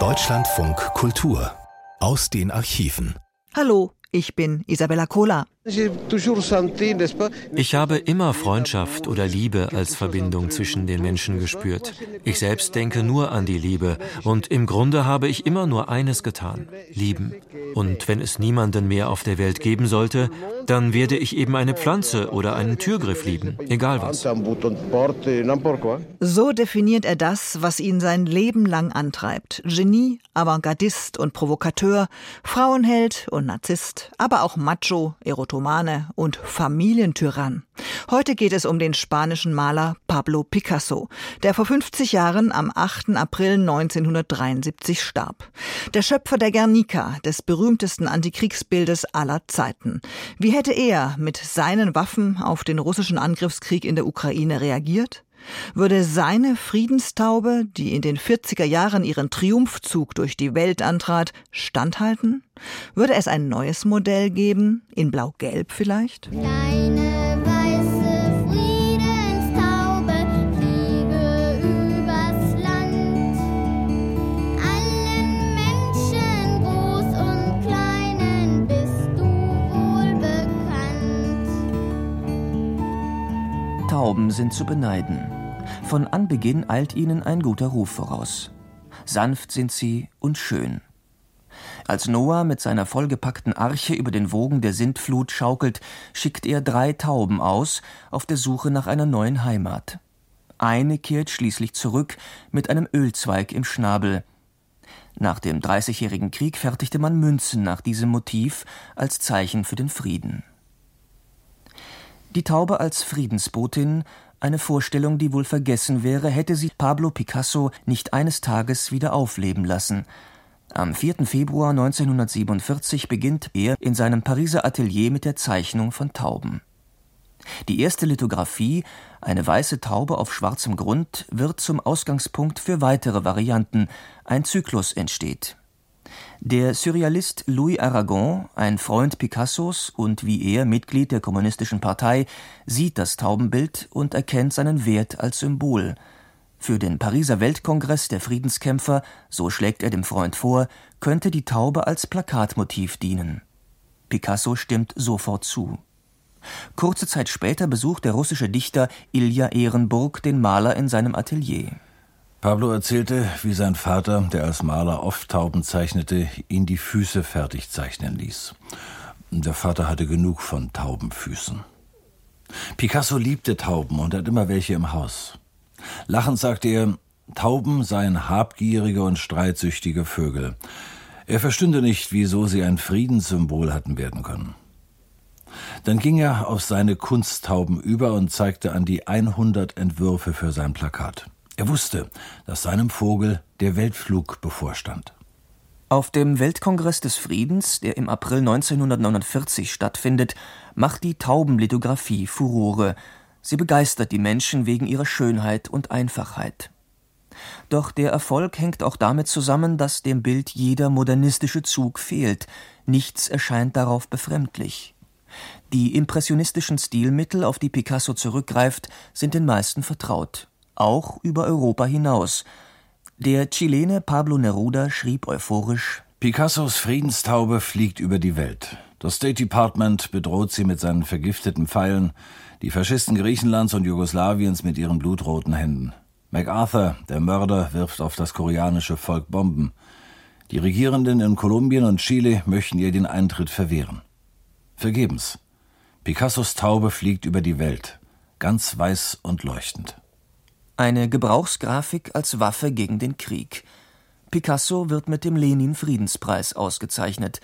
Deutschlandfunk Kultur aus den Archiven. Hallo, ich bin Isabella Kohler. Ich habe immer Freundschaft oder Liebe als Verbindung zwischen den Menschen gespürt. Ich selbst denke nur an die Liebe und im Grunde habe ich immer nur eines getan, lieben. Und wenn es niemanden mehr auf der Welt geben sollte, dann werde ich eben eine Pflanze oder einen Türgriff lieben, egal was. So definiert er das, was ihn sein Leben lang antreibt. Genie, Avantgardist und Provokateur, Frauenheld und Narzisst, aber auch Macho, Erotomane Erotomane und Familientyrann. Heute geht es um den spanischen Maler Pablo Picasso, der vor 50 Jahren am 8. April 1973 starb. Der Schöpfer der Guernica, des berühmtesten Antikriegsbildes aller Zeiten. Wie hätte er mit seinen Waffen auf den russischen Angriffskrieg in der Ukraine reagiert? Würde seine Friedenstaube, die in den 40er Jahren ihren Triumphzug durch die Welt antrat, standhalten? Würde es ein neues Modell geben, in blau-gelb vielleicht? Kleine weiße Friedenstaube fliege übers Land. Allen Menschen, groß und kleinen, bist du wohl bekannt. Tauben sind zu beneiden. Von Anbeginn eilt ihnen ein guter Ruf voraus. Sanft sind sie und schön. Als Noah mit seiner vollgepackten Arche über den Wogen der Sintflut schaukelt, schickt er drei Tauben aus auf der Suche nach einer neuen Heimat. Eine kehrt schließlich zurück mit einem Ölzweig im Schnabel. Nach dem Dreißigjährigen Krieg fertigte man Münzen nach diesem Motiv als Zeichen für den Frieden. Die Taube als Friedensbotin eine Vorstellung, die wohl vergessen wäre, hätte sie Pablo Picasso nicht eines Tages wieder aufleben lassen. Am 4. Februar 1947 beginnt er in seinem Pariser Atelier mit der Zeichnung von Tauben. Die erste Lithografie, eine weiße Taube auf schwarzem Grund, wird zum Ausgangspunkt für weitere Varianten. Ein Zyklus entsteht. Der Surrealist Louis Aragon, ein Freund Picassos und wie er Mitglied der Kommunistischen Partei, sieht das Taubenbild und erkennt seinen Wert als Symbol. Für den Pariser Weltkongress der Friedenskämpfer, so schlägt er dem Freund vor, könnte die Taube als Plakatmotiv dienen. Picasso stimmt sofort zu. Kurze Zeit später besucht der russische Dichter Ilja Ehrenburg den Maler in seinem Atelier. Pablo erzählte, wie sein Vater, der als Maler oft Tauben zeichnete, ihn die Füße fertig zeichnen ließ. Der Vater hatte genug von Taubenfüßen. Picasso liebte Tauben und hat immer welche im Haus. Lachend sagte er, Tauben seien habgierige und streitsüchtige Vögel. Er verstünde nicht, wieso sie ein Friedenssymbol hatten werden können. Dann ging er auf seine Kunsttauben über und zeigte an die 100 Entwürfe für sein Plakat. Er wusste, dass seinem Vogel der Weltflug bevorstand. Auf dem Weltkongress des Friedens, der im April 1949 stattfindet, macht die Taubenlithografie Furore. Sie begeistert die Menschen wegen ihrer Schönheit und Einfachheit. Doch der Erfolg hängt auch damit zusammen, dass dem Bild jeder modernistische Zug fehlt. Nichts erscheint darauf befremdlich. Die impressionistischen Stilmittel, auf die Picasso zurückgreift, sind den meisten vertraut auch über Europa hinaus. Der Chilene Pablo Neruda schrieb euphorisch Picassos Friedenstaube fliegt über die Welt. Das State Department bedroht sie mit seinen vergifteten Pfeilen, die Faschisten Griechenlands und Jugoslawiens mit ihren blutroten Händen. MacArthur, der Mörder, wirft auf das koreanische Volk Bomben. Die Regierenden in Kolumbien und Chile möchten ihr den Eintritt verwehren. Vergebens. Picassos Taube fliegt über die Welt, ganz weiß und leuchtend. Eine Gebrauchsgrafik als Waffe gegen den Krieg. Picasso wird mit dem Lenin-Friedenspreis ausgezeichnet.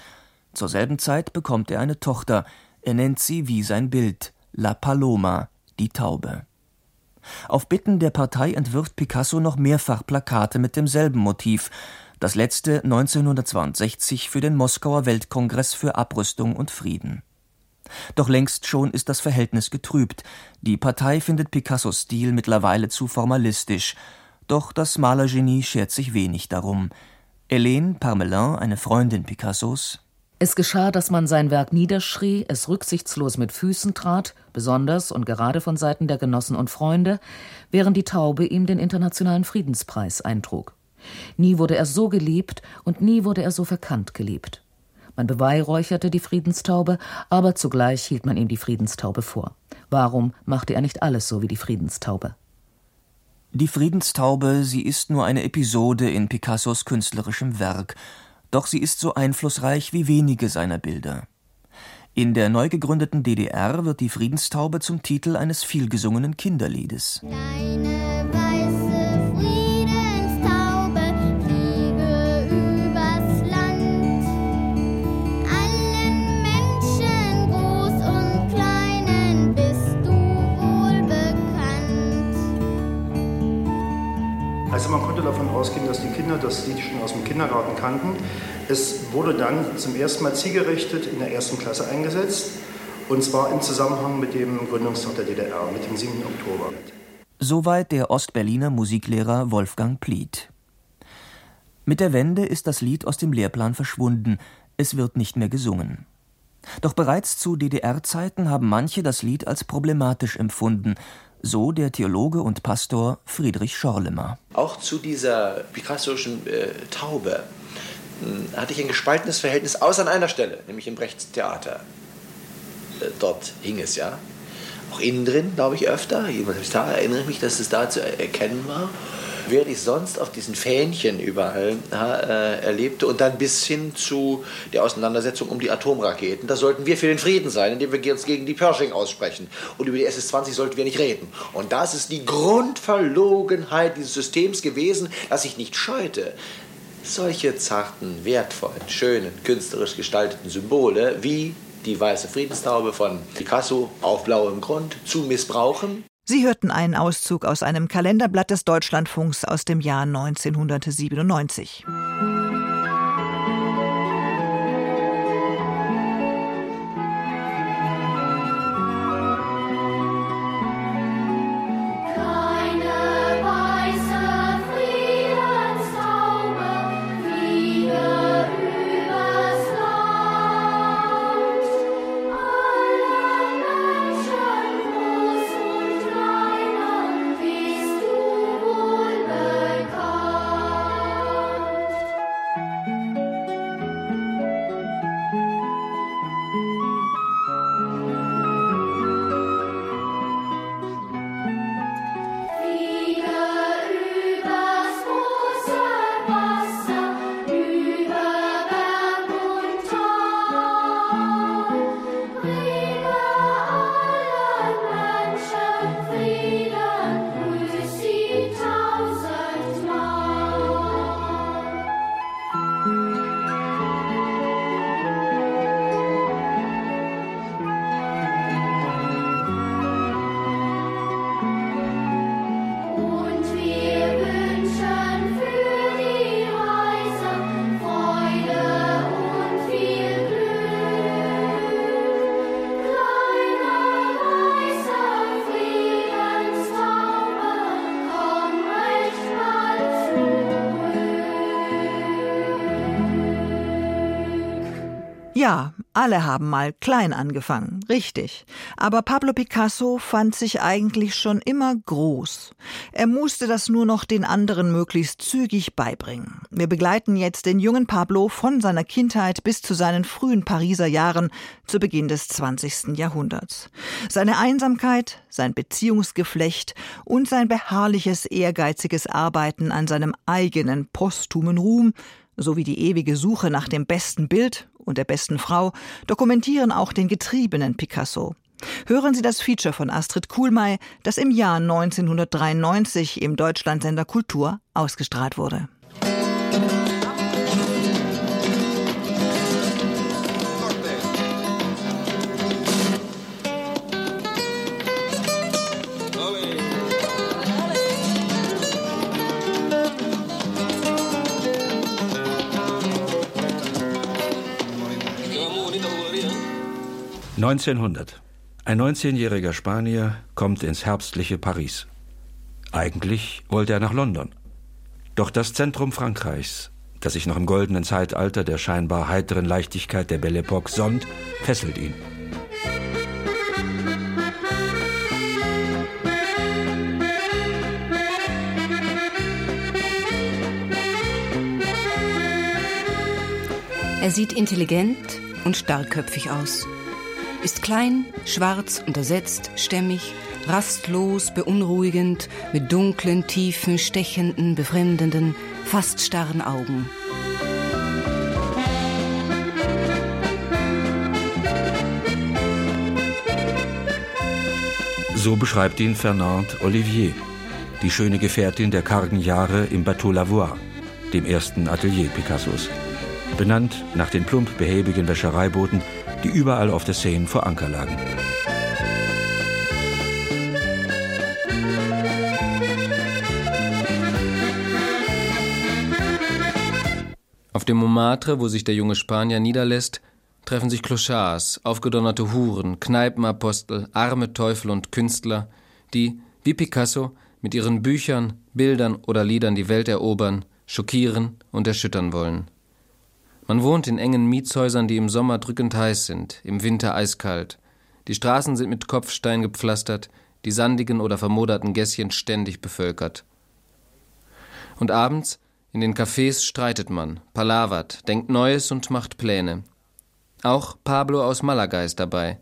Zur selben Zeit bekommt er eine Tochter. Er nennt sie wie sein Bild La Paloma, die Taube. Auf Bitten der Partei entwirft Picasso noch mehrfach Plakate mit demselben Motiv, das letzte 1962 für den Moskauer Weltkongress für Abrüstung und Frieden. Doch längst schon ist das Verhältnis getrübt. Die Partei findet Picassos Stil mittlerweile zu formalistisch. Doch das Malergenie schert sich wenig darum. Hélène Parmelin, eine Freundin Picassos. Es geschah, dass man sein Werk niederschrie, es rücksichtslos mit Füßen trat, besonders und gerade von Seiten der Genossen und Freunde, während die Taube ihm den Internationalen Friedenspreis eintrug. Nie wurde er so geliebt und nie wurde er so verkannt geliebt. Man beweihräucherte die Friedenstaube, aber zugleich hielt man ihm die Friedenstaube vor. Warum machte er nicht alles so wie die Friedenstaube? Die Friedenstaube, sie ist nur eine Episode in Picassos künstlerischem Werk, doch sie ist so einflussreich wie wenige seiner Bilder. In der neu gegründeten DDR wird die Friedenstaube zum Titel eines vielgesungenen Kinderliedes. Deine Kinder das Lied schon aus dem Kindergarten kannten. Es wurde dann zum ersten Mal zielgerichtet in der ersten Klasse eingesetzt. Und zwar im Zusammenhang mit dem Gründungstag der DDR, mit dem 7. Oktober. Soweit der Ostberliner Musiklehrer Wolfgang Pliet. Mit der Wende ist das Lied aus dem Lehrplan verschwunden. Es wird nicht mehr gesungen. Doch bereits zu DDR-Zeiten haben manche das Lied als problematisch empfunden, so der Theologe und Pastor Friedrich Schorlemer. Auch zu dieser Picassoschen äh, Taube äh, hatte ich ein gespaltenes Verhältnis, außer an einer Stelle, nämlich im Brechts Theater. Äh, dort hing es ja. Auch innen drin, glaube ich, öfter. Da erinnere ich mich, dass es da zu erkennen war. Während ich sonst auf diesen Fähnchen überall äh, erlebte und dann bis hin zu der Auseinandersetzung um die Atomraketen. Da sollten wir für den Frieden sein, indem wir uns gegen die Pershing aussprechen. Und über die SS-20 sollten wir nicht reden. Und das ist die Grundverlogenheit dieses Systems gewesen, dass ich nicht scheute, solche zarten, wertvollen, schönen, künstlerisch gestalteten Symbole wie die weiße Friedenstaube von Picasso auf blauem Grund zu missbrauchen. Sie hörten einen Auszug aus einem Kalenderblatt des Deutschlandfunks aus dem Jahr 1997. Ja, alle haben mal klein angefangen, richtig. Aber Pablo Picasso fand sich eigentlich schon immer groß. Er musste das nur noch den anderen möglichst zügig beibringen. Wir begleiten jetzt den jungen Pablo von seiner Kindheit bis zu seinen frühen Pariser Jahren zu Beginn des 20. Jahrhunderts. Seine Einsamkeit, sein Beziehungsgeflecht und sein beharrliches, ehrgeiziges Arbeiten an seinem eigenen posthumen Ruhm sowie die ewige Suche nach dem besten Bild und der besten Frau dokumentieren auch den getriebenen Picasso. Hören Sie das Feature von Astrid Kuhlmei, das im Jahr 1993 im Deutschlandsender Kultur ausgestrahlt wurde. 1900. Ein 19-jähriger Spanier kommt ins herbstliche Paris. Eigentlich wollte er nach London. Doch das Zentrum Frankreichs, das sich noch im goldenen Zeitalter der scheinbar heiteren Leichtigkeit der Belle Epoque sonnt, fesselt ihn. Er sieht intelligent und starkköpfig aus. Ist klein, schwarz, untersetzt, stämmig, rastlos, beunruhigend, mit dunklen, tiefen, stechenden, befremdenden, fast starren Augen. So beschreibt ihn Fernand Olivier, die schöne Gefährtin der kargen Jahre im Bateau Lavoir, dem ersten Atelier Picassos benannt nach den plump behäbigen Wäschereibooten, die überall auf der Seine vor Anker lagen. Auf dem Montmartre, wo sich der junge Spanier niederlässt, treffen sich Clochards, aufgedonnerte Huren, Kneipenapostel, arme Teufel und Künstler, die, wie Picasso, mit ihren Büchern, Bildern oder Liedern die Welt erobern, schockieren und erschüttern wollen. Man wohnt in engen Mietshäusern, die im Sommer drückend heiß sind, im Winter eiskalt. Die Straßen sind mit Kopfstein gepflastert, die sandigen oder vermoderten Gässchen ständig bevölkert. Und abends, in den Cafés streitet man, palavert, denkt Neues und macht Pläne. Auch Pablo aus Malaga ist dabei.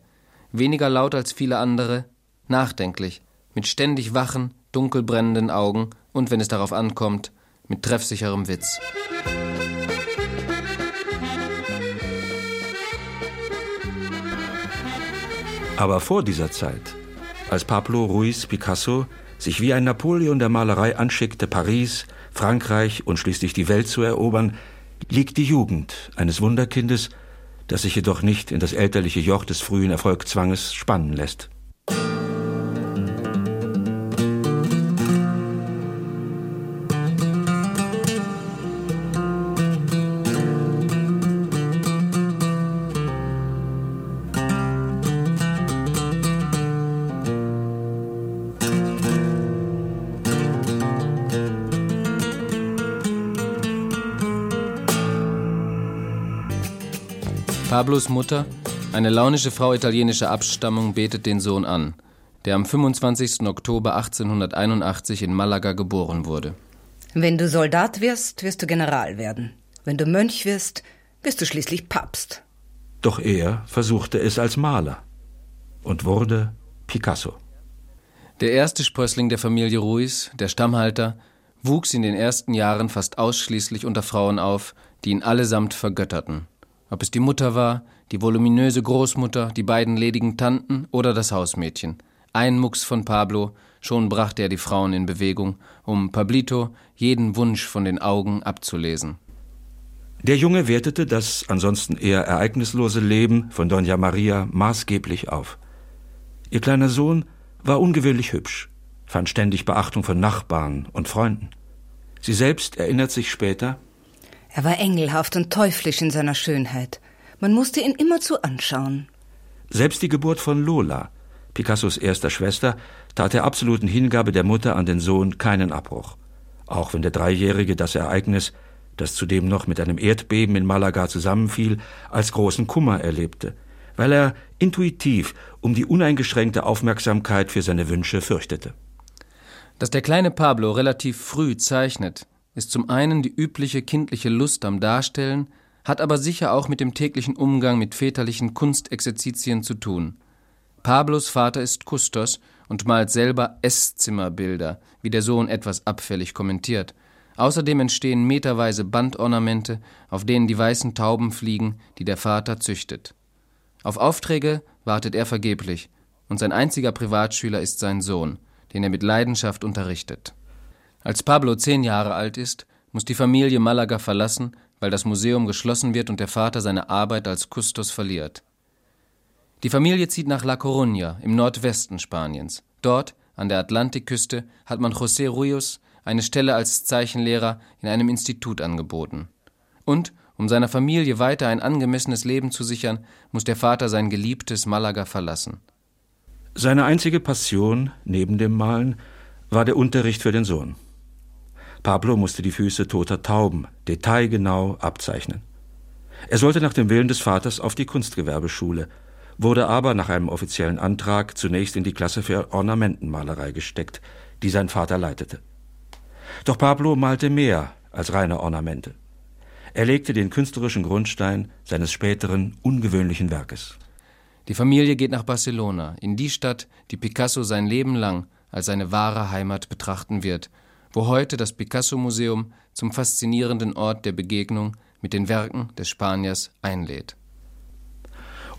Weniger laut als viele andere, nachdenklich, mit ständig wachen, dunkel brennenden Augen und, wenn es darauf ankommt, mit treffsicherem Witz. Aber vor dieser Zeit, als Pablo Ruiz Picasso sich wie ein Napoleon der Malerei anschickte, Paris, Frankreich und schließlich die Welt zu erobern, liegt die Jugend eines Wunderkindes, das sich jedoch nicht in das elterliche Joch des frühen Erfolgzwanges spannen lässt. Pablos Mutter, eine launische Frau italienischer Abstammung, betet den Sohn an, der am 25. Oktober 1881 in Malaga geboren wurde. Wenn du Soldat wirst, wirst du General werden. Wenn du Mönch wirst, wirst du schließlich Papst. Doch er versuchte es als Maler und wurde Picasso. Der erste Sprössling der Familie Ruiz, der Stammhalter, wuchs in den ersten Jahren fast ausschließlich unter Frauen auf, die ihn allesamt vergötterten. Ob es die Mutter war, die voluminöse Großmutter, die beiden ledigen Tanten oder das Hausmädchen. Ein Mucks von Pablo, schon brachte er die Frauen in Bewegung, um Pablito jeden Wunsch von den Augen abzulesen. Der Junge wertete das ansonsten eher ereignislose Leben von Dona Maria maßgeblich auf. Ihr kleiner Sohn war ungewöhnlich hübsch, fand ständig Beachtung von Nachbarn und Freunden. Sie selbst erinnert sich später, er war engelhaft und teuflisch in seiner Schönheit. Man musste ihn immerzu anschauen. Selbst die Geburt von Lola, Picassos erster Schwester, tat der absoluten Hingabe der Mutter an den Sohn keinen Abbruch. Auch wenn der Dreijährige das Ereignis, das zudem noch mit einem Erdbeben in Malaga zusammenfiel, als großen Kummer erlebte, weil er intuitiv um die uneingeschränkte Aufmerksamkeit für seine Wünsche fürchtete. Dass der kleine Pablo relativ früh zeichnet, ist zum einen die übliche kindliche Lust am Darstellen, hat aber sicher auch mit dem täglichen Umgang mit väterlichen Kunstexerzitien zu tun. Pablos Vater ist Kustos und malt selber Esszimmerbilder, wie der Sohn etwas abfällig kommentiert. Außerdem entstehen meterweise Bandornamente, auf denen die weißen Tauben fliegen, die der Vater züchtet. Auf Aufträge wartet er vergeblich, und sein einziger Privatschüler ist sein Sohn, den er mit Leidenschaft unterrichtet. Als Pablo zehn Jahre alt ist, muss die Familie Malaga verlassen, weil das Museum geschlossen wird und der Vater seine Arbeit als Kustos verliert. Die Familie zieht nach La Coruña im Nordwesten Spaniens. Dort, an der Atlantikküste, hat man José Ruyos eine Stelle als Zeichenlehrer in einem Institut angeboten. Und, um seiner Familie weiter ein angemessenes Leben zu sichern, muss der Vater sein geliebtes Malaga verlassen. Seine einzige Passion neben dem Malen war der Unterricht für den Sohn. Pablo musste die Füße toter Tauben detailgenau abzeichnen. Er sollte nach dem Willen des Vaters auf die Kunstgewerbeschule, wurde aber nach einem offiziellen Antrag zunächst in die Klasse für Ornamentenmalerei gesteckt, die sein Vater leitete. Doch Pablo malte mehr als reine Ornamente. Er legte den künstlerischen Grundstein seines späteren ungewöhnlichen Werkes. Die Familie geht nach Barcelona, in die Stadt, die Picasso sein Leben lang als seine wahre Heimat betrachten wird, wo heute das Picasso-Museum zum faszinierenden Ort der Begegnung mit den Werken des Spaniers einlädt.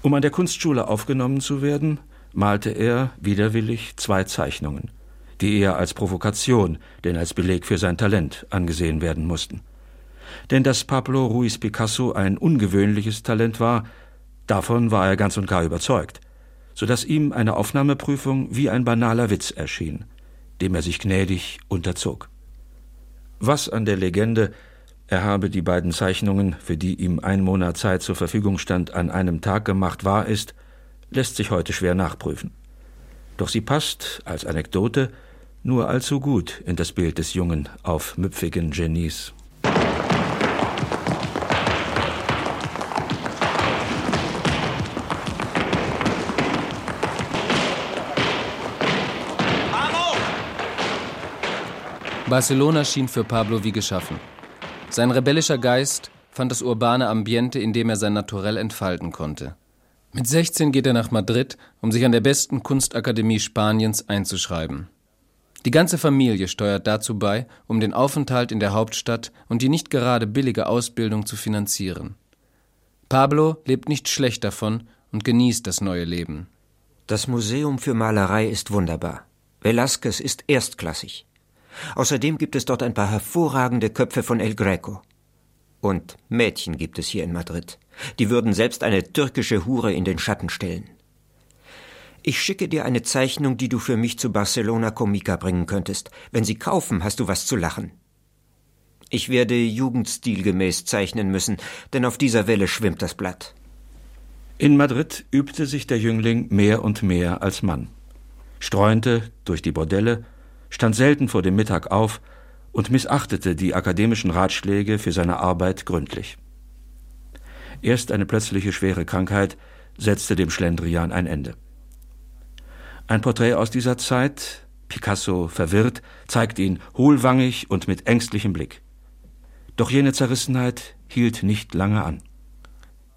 Um an der Kunstschule aufgenommen zu werden, malte er widerwillig zwei Zeichnungen, die eher als Provokation denn als Beleg für sein Talent angesehen werden mussten. Denn dass Pablo Ruiz Picasso ein ungewöhnliches Talent war, davon war er ganz und gar überzeugt, so dass ihm eine Aufnahmeprüfung wie ein banaler Witz erschien, dem er sich gnädig unterzog. Was an der Legende, er habe die beiden Zeichnungen, für die ihm ein Monat Zeit zur Verfügung stand, an einem Tag gemacht, wahr ist, lässt sich heute schwer nachprüfen. Doch sie passt, als Anekdote, nur allzu gut in das Bild des jungen, aufmüpfigen Genies. Barcelona schien für Pablo wie geschaffen. Sein rebellischer Geist fand das urbane Ambiente, in dem er sein Naturell entfalten konnte. Mit 16 geht er nach Madrid, um sich an der besten Kunstakademie Spaniens einzuschreiben. Die ganze Familie steuert dazu bei, um den Aufenthalt in der Hauptstadt und die nicht gerade billige Ausbildung zu finanzieren. Pablo lebt nicht schlecht davon und genießt das neue Leben. Das Museum für Malerei ist wunderbar. Velázquez ist erstklassig. Außerdem gibt es dort ein paar hervorragende Köpfe von El Greco. Und Mädchen gibt es hier in Madrid. Die würden selbst eine türkische Hure in den Schatten stellen. Ich schicke dir eine Zeichnung, die du für mich zu Barcelona Comica bringen könntest. Wenn sie kaufen, hast du was zu lachen. Ich werde jugendstilgemäß zeichnen müssen, denn auf dieser Welle schwimmt das Blatt. In Madrid übte sich der Jüngling mehr und mehr als Mann, streunte durch die Bordelle, stand selten vor dem Mittag auf und missachtete die akademischen Ratschläge für seine Arbeit gründlich. Erst eine plötzliche schwere Krankheit setzte dem Schlendrian ein Ende. Ein Porträt aus dieser Zeit, Picasso verwirrt, zeigt ihn hohlwangig und mit ängstlichem Blick. Doch jene Zerrissenheit hielt nicht lange an.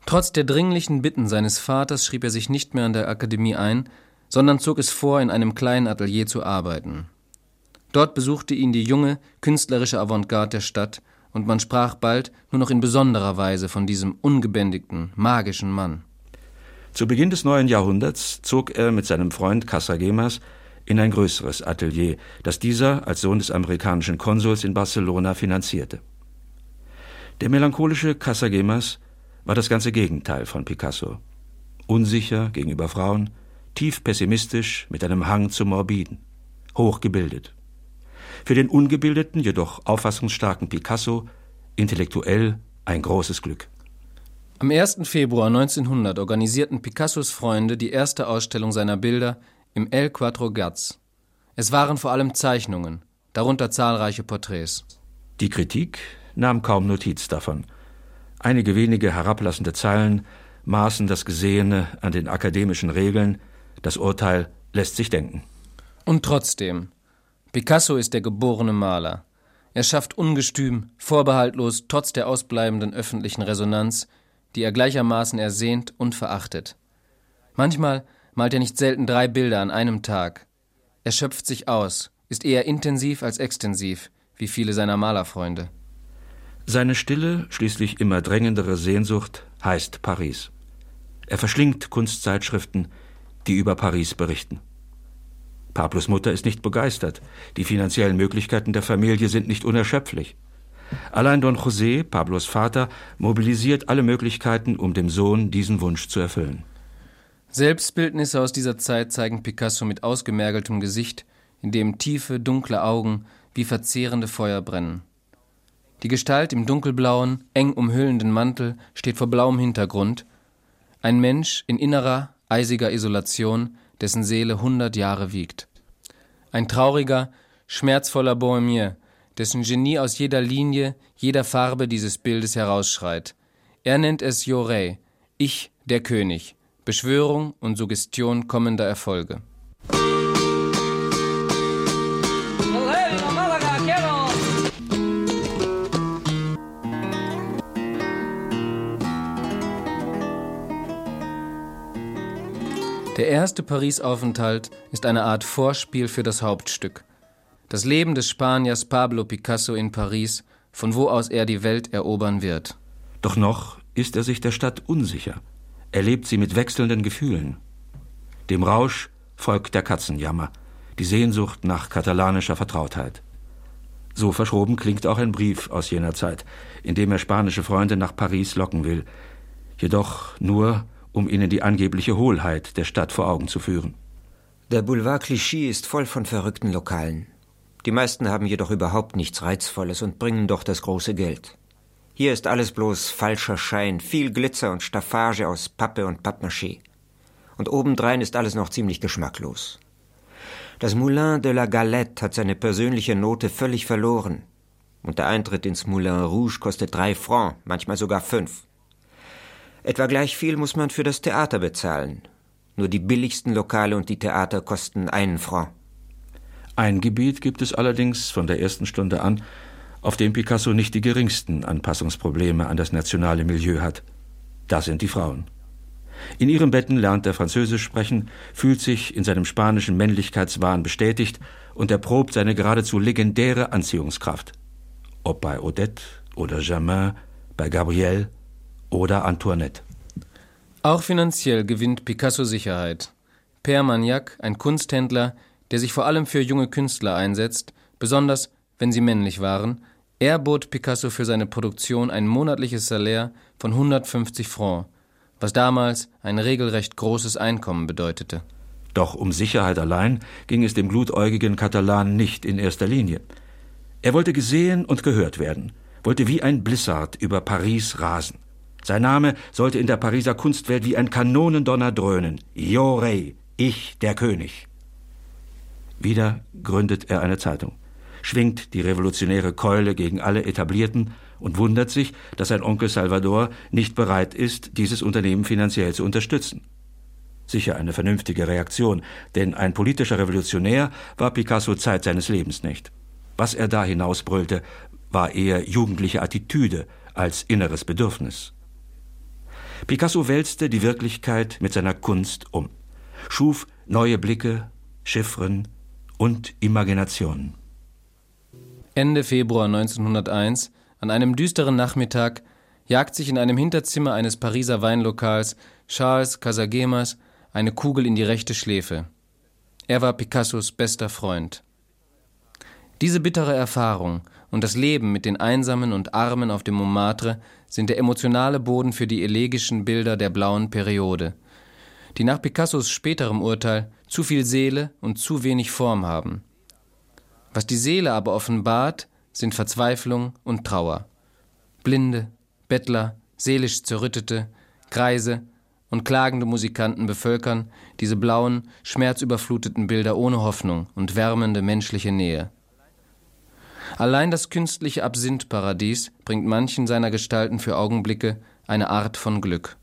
Trotz der dringlichen Bitten seines Vaters schrieb er sich nicht mehr an der Akademie ein, sondern zog es vor, in einem kleinen Atelier zu arbeiten. Dort besuchte ihn die junge, künstlerische Avantgarde der Stadt, und man sprach bald nur noch in besonderer Weise von diesem ungebändigten, magischen Mann. Zu Beginn des neuen Jahrhunderts zog er mit seinem Freund Casagemas in ein größeres Atelier, das dieser als Sohn des amerikanischen Konsuls in Barcelona finanzierte. Der melancholische Casagemas war das ganze Gegenteil von Picasso. Unsicher gegenüber Frauen, tief pessimistisch mit einem Hang zum Morbiden, hochgebildet. Für den ungebildeten, jedoch auffassungsstarken Picasso intellektuell ein großes Glück. Am 1. Februar 1900 organisierten Picassos Freunde die erste Ausstellung seiner Bilder im El Quattro Gaz. Es waren vor allem Zeichnungen, darunter zahlreiche Porträts. Die Kritik nahm kaum Notiz davon. Einige wenige herablassende Zeilen maßen das Gesehene an den akademischen Regeln, das Urteil lässt sich denken. Und trotzdem, Picasso ist der geborene Maler. Er schafft ungestüm, vorbehaltlos, trotz der ausbleibenden öffentlichen Resonanz, die er gleichermaßen ersehnt und verachtet. Manchmal malt er nicht selten drei Bilder an einem Tag. Er schöpft sich aus, ist eher intensiv als extensiv, wie viele seiner Malerfreunde. Seine stille, schließlich immer drängendere Sehnsucht heißt Paris. Er verschlingt Kunstzeitschriften, die über Paris berichten. Pablos Mutter ist nicht begeistert. Die finanziellen Möglichkeiten der Familie sind nicht unerschöpflich. Allein Don José, Pablos Vater, mobilisiert alle Möglichkeiten, um dem Sohn diesen Wunsch zu erfüllen. Selbstbildnisse aus dieser Zeit zeigen Picasso mit ausgemergeltem Gesicht, in dem tiefe, dunkle Augen wie verzehrende Feuer brennen. Die Gestalt im dunkelblauen, eng umhüllenden Mantel steht vor blauem Hintergrund. Ein Mensch in innerer, eisiger Isolation, dessen Seele hundert Jahre wiegt. Ein trauriger, schmerzvoller Bohemier, dessen Genie aus jeder Linie, jeder Farbe dieses Bildes herausschreit. Er nennt es Jorei, ich, der König, Beschwörung und Suggestion kommender Erfolge. Der erste Paris-Aufenthalt ist eine Art Vorspiel für das Hauptstück. Das Leben des Spaniers Pablo Picasso in Paris, von wo aus er die Welt erobern wird. Doch noch ist er sich der Stadt unsicher. Er lebt sie mit wechselnden Gefühlen. Dem Rausch folgt der Katzenjammer, die Sehnsucht nach katalanischer Vertrautheit. So verschoben klingt auch ein Brief aus jener Zeit, in dem er spanische Freunde nach Paris locken will, jedoch nur, um ihnen die angebliche Hohlheit der Stadt vor Augen zu führen. Der Boulevard Clichy ist voll von verrückten Lokalen. Die meisten haben jedoch überhaupt nichts Reizvolles und bringen doch das große Geld. Hier ist alles bloß falscher Schein, viel Glitzer und Staffage aus Pappe und Pappmaché. Und obendrein ist alles noch ziemlich geschmacklos. Das Moulin de la Galette hat seine persönliche Note völlig verloren. Und der Eintritt ins Moulin Rouge kostet drei Francs, manchmal sogar fünf. Etwa gleich viel muss man für das Theater bezahlen. Nur die billigsten Lokale und die Theater kosten einen Franc. Ein Gebiet gibt es allerdings von der ersten Stunde an, auf dem Picasso nicht die geringsten Anpassungsprobleme an das nationale Milieu hat. Das sind die Frauen. In ihren Betten lernt er Französisch sprechen, fühlt sich in seinem spanischen Männlichkeitswahn bestätigt und erprobt seine geradezu legendäre Anziehungskraft. Ob bei Odette oder Germain, bei Gabrielle oder Antoinette. Auch finanziell gewinnt Picasso Sicherheit. Per Magnac, ein Kunsthändler, der sich vor allem für junge Künstler einsetzt, besonders wenn sie männlich waren, er bot Picasso für seine Produktion ein monatliches Salär von 150 Francs, was damals ein regelrecht großes Einkommen bedeutete. Doch um Sicherheit allein ging es dem glutäugigen Katalan nicht in erster Linie. Er wollte gesehen und gehört werden, wollte wie ein Blizzard über Paris rasen. Sein Name sollte in der Pariser Kunstwelt wie ein Kanonendonner dröhnen. Jorei, ich der König. Wieder gründet er eine Zeitung, schwingt die revolutionäre Keule gegen alle Etablierten und wundert sich, dass sein Onkel Salvador nicht bereit ist, dieses Unternehmen finanziell zu unterstützen. Sicher eine vernünftige Reaktion, denn ein politischer Revolutionär war Picasso Zeit seines Lebens nicht. Was er da hinausbrüllte, war eher jugendliche Attitüde als inneres Bedürfnis. Picasso wälzte die Wirklichkeit mit seiner Kunst um, schuf neue Blicke, Chiffren und Imaginationen. Ende Februar 1901, an einem düsteren Nachmittag, jagt sich in einem Hinterzimmer eines Pariser Weinlokals Charles Casagemas eine Kugel in die rechte Schläfe. Er war Picassos bester Freund. Diese bittere Erfahrung und das Leben mit den Einsamen und Armen auf dem Montmartre sind der emotionale Boden für die elegischen Bilder der blauen Periode, die nach Picassos späterem Urteil zu viel Seele und zu wenig Form haben. Was die Seele aber offenbart, sind Verzweiflung und Trauer. Blinde, Bettler, seelisch Zerrüttete, Greise und klagende Musikanten bevölkern diese blauen, schmerzüberfluteten Bilder ohne Hoffnung und wärmende menschliche Nähe. Allein das künstliche Absinthparadies bringt manchen seiner Gestalten für Augenblicke eine Art von Glück.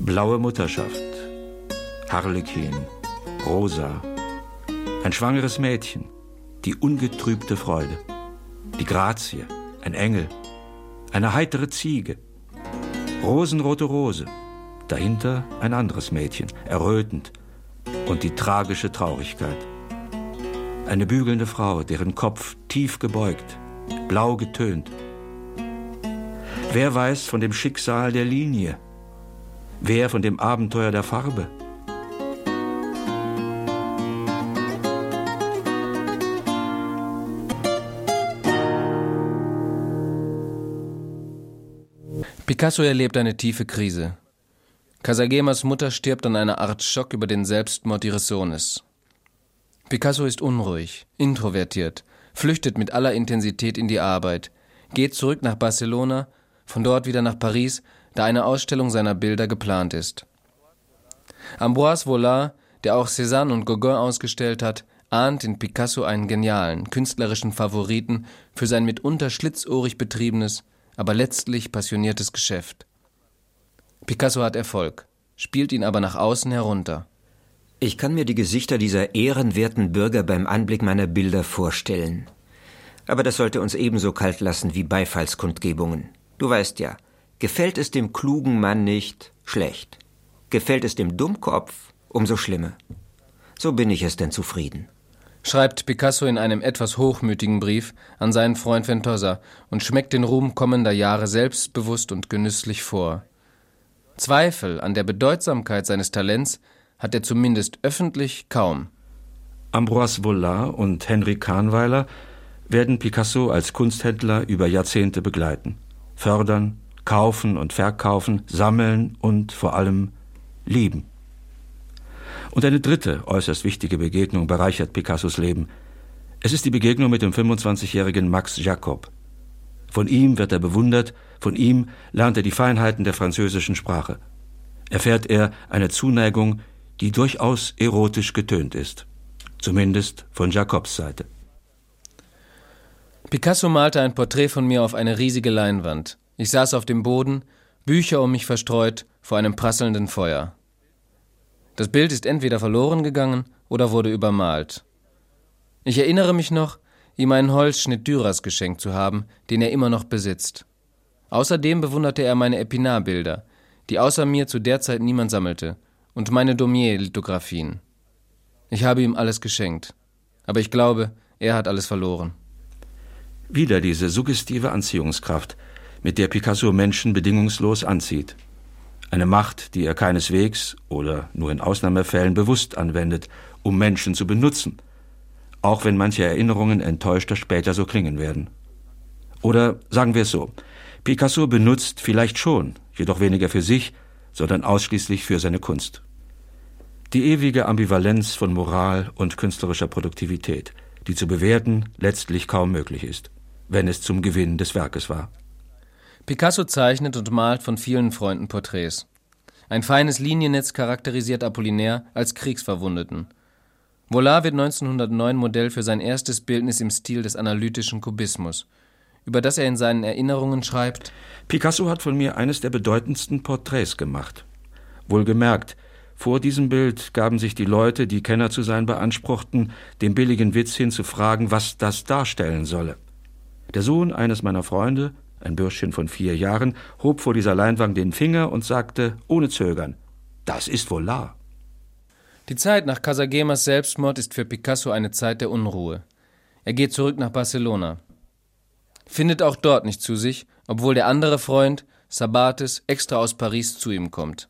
Blaue Mutterschaft, Harlekin, Rosa, ein schwangeres Mädchen, die ungetrübte Freude, die Grazie, ein Engel, eine heitere Ziege, rosenrote Rose, dahinter ein anderes Mädchen, errötend, und die tragische Traurigkeit. Eine bügelnde Frau, deren Kopf tief gebeugt, blau getönt. Wer weiß von dem Schicksal der Linie? Wer von dem Abenteuer der Farbe? Picasso erlebt eine tiefe Krise. Casagemas Mutter stirbt an einer Art Schock über den Selbstmord ihres Sohnes. Picasso ist unruhig, introvertiert, flüchtet mit aller Intensität in die Arbeit, geht zurück nach Barcelona, von dort wieder nach Paris, da eine Ausstellung seiner Bilder geplant ist. Ambroise Vollard, der auch Cézanne und Gauguin ausgestellt hat, ahnt in Picasso einen genialen, künstlerischen Favoriten für sein mitunter schlitzohrig betriebenes, aber letztlich passioniertes Geschäft. Picasso hat Erfolg, spielt ihn aber nach außen herunter. Ich kann mir die Gesichter dieser ehrenwerten Bürger beim Anblick meiner Bilder vorstellen. Aber das sollte uns ebenso kalt lassen wie Beifallskundgebungen. Du weißt ja, gefällt es dem klugen Mann nicht, schlecht. Gefällt es dem Dummkopf, umso schlimmer. So bin ich es denn zufrieden schreibt Picasso in einem etwas hochmütigen Brief an seinen Freund Ventosa und schmeckt den Ruhm kommender Jahre selbstbewusst und genüsslich vor. Zweifel an der Bedeutsamkeit seines Talents hat er zumindest öffentlich kaum. Ambroise Vollard und Henry Kahnweiler werden Picasso als Kunsthändler über Jahrzehnte begleiten, fördern, kaufen und verkaufen, sammeln und vor allem lieben. Und eine dritte äußerst wichtige Begegnung bereichert Picassos Leben. Es ist die Begegnung mit dem 25-jährigen Max Jacob. Von ihm wird er bewundert, von ihm lernt er die Feinheiten der französischen Sprache. Erfährt er eine Zuneigung, die durchaus erotisch getönt ist. Zumindest von Jacobs Seite. Picasso malte ein Porträt von mir auf eine riesige Leinwand. Ich saß auf dem Boden, Bücher um mich verstreut, vor einem prasselnden Feuer. Das Bild ist entweder verloren gegangen oder wurde übermalt. Ich erinnere mich noch, ihm einen Holzschnitt Dürers geschenkt zu haben, den er immer noch besitzt. Außerdem bewunderte er meine Epinarbilder, die außer mir zu der Zeit niemand sammelte, und meine Daumier-Lithografien. Ich habe ihm alles geschenkt, aber ich glaube, er hat alles verloren. Wieder diese suggestive Anziehungskraft, mit der Picasso Menschen bedingungslos anzieht. Eine Macht, die er keineswegs oder nur in Ausnahmefällen bewusst anwendet, um Menschen zu benutzen, auch wenn manche Erinnerungen enttäuschter später so klingen werden. Oder sagen wir es so, Picasso benutzt vielleicht schon, jedoch weniger für sich, sondern ausschließlich für seine Kunst. Die ewige Ambivalenz von Moral und künstlerischer Produktivität, die zu bewerten letztlich kaum möglich ist, wenn es zum Gewinn des Werkes war. Picasso zeichnet und malt von vielen Freunden Porträts. Ein feines Liniennetz charakterisiert Apollinaire als Kriegsverwundeten. Vollard wird 1909 Modell für sein erstes Bildnis im Stil des analytischen Kubismus, über das er in seinen Erinnerungen schreibt: Picasso hat von mir eines der bedeutendsten Porträts gemacht. Wohlgemerkt, vor diesem Bild gaben sich die Leute, die Kenner zu sein beanspruchten, dem billigen Witz hin zu fragen, was das darstellen solle. Der Sohn eines meiner Freunde, ein Bürschchen von vier Jahren, hob vor dieser Leinwand den Finger und sagte ohne Zögern: Das ist wohl la. Die Zeit nach Casagemas Selbstmord ist für Picasso eine Zeit der Unruhe. Er geht zurück nach Barcelona. Findet auch dort nicht zu sich, obwohl der andere Freund, Sabates, extra aus Paris zu ihm kommt.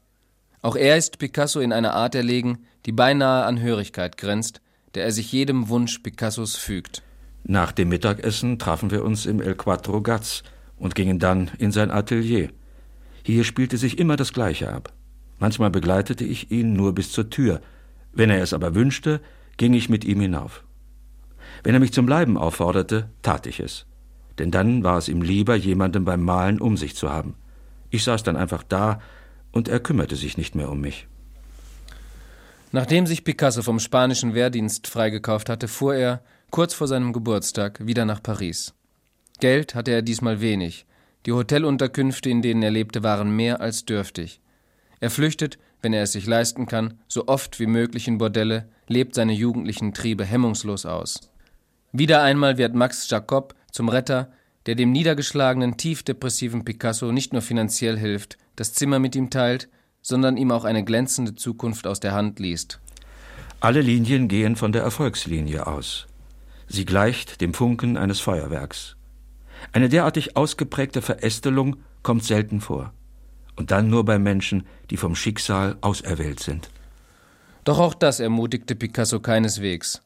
Auch er ist Picasso in einer Art erlegen, die beinahe an Hörigkeit grenzt, der er sich jedem Wunsch Picassos fügt. Nach dem Mittagessen trafen wir uns im El Quattro Gaz, und gingen dann in sein Atelier. Hier spielte sich immer das Gleiche ab. Manchmal begleitete ich ihn nur bis zur Tür. Wenn er es aber wünschte, ging ich mit ihm hinauf. Wenn er mich zum Bleiben aufforderte, tat ich es. Denn dann war es ihm lieber, jemandem beim Malen um sich zu haben. Ich saß dann einfach da und er kümmerte sich nicht mehr um mich. Nachdem sich Picasso vom spanischen Wehrdienst freigekauft hatte, fuhr er, kurz vor seinem Geburtstag, wieder nach Paris. Geld hatte er diesmal wenig. Die Hotelunterkünfte, in denen er lebte, waren mehr als dürftig. Er flüchtet, wenn er es sich leisten kann, so oft wie möglich in Bordelle, lebt seine jugendlichen Triebe hemmungslos aus. Wieder einmal wird Max Jacob zum Retter, der dem niedergeschlagenen, tief depressiven Picasso nicht nur finanziell hilft, das Zimmer mit ihm teilt, sondern ihm auch eine glänzende Zukunft aus der Hand liest. Alle Linien gehen von der Erfolgslinie aus. Sie gleicht dem Funken eines Feuerwerks. Eine derartig ausgeprägte Verästelung kommt selten vor. Und dann nur bei Menschen, die vom Schicksal auserwählt sind. Doch auch das ermutigte Picasso keineswegs.